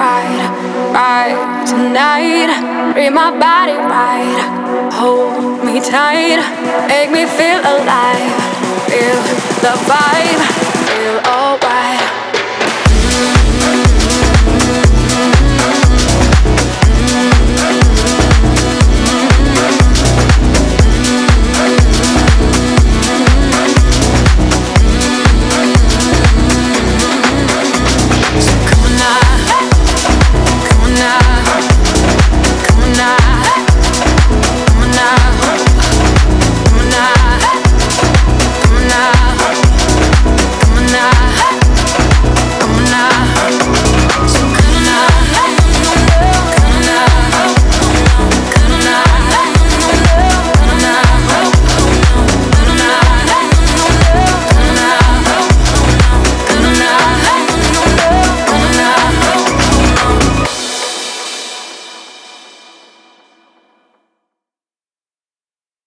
right, ride, tonight. Bring my body right, hold me tight, make me feel alive, feel the vibe.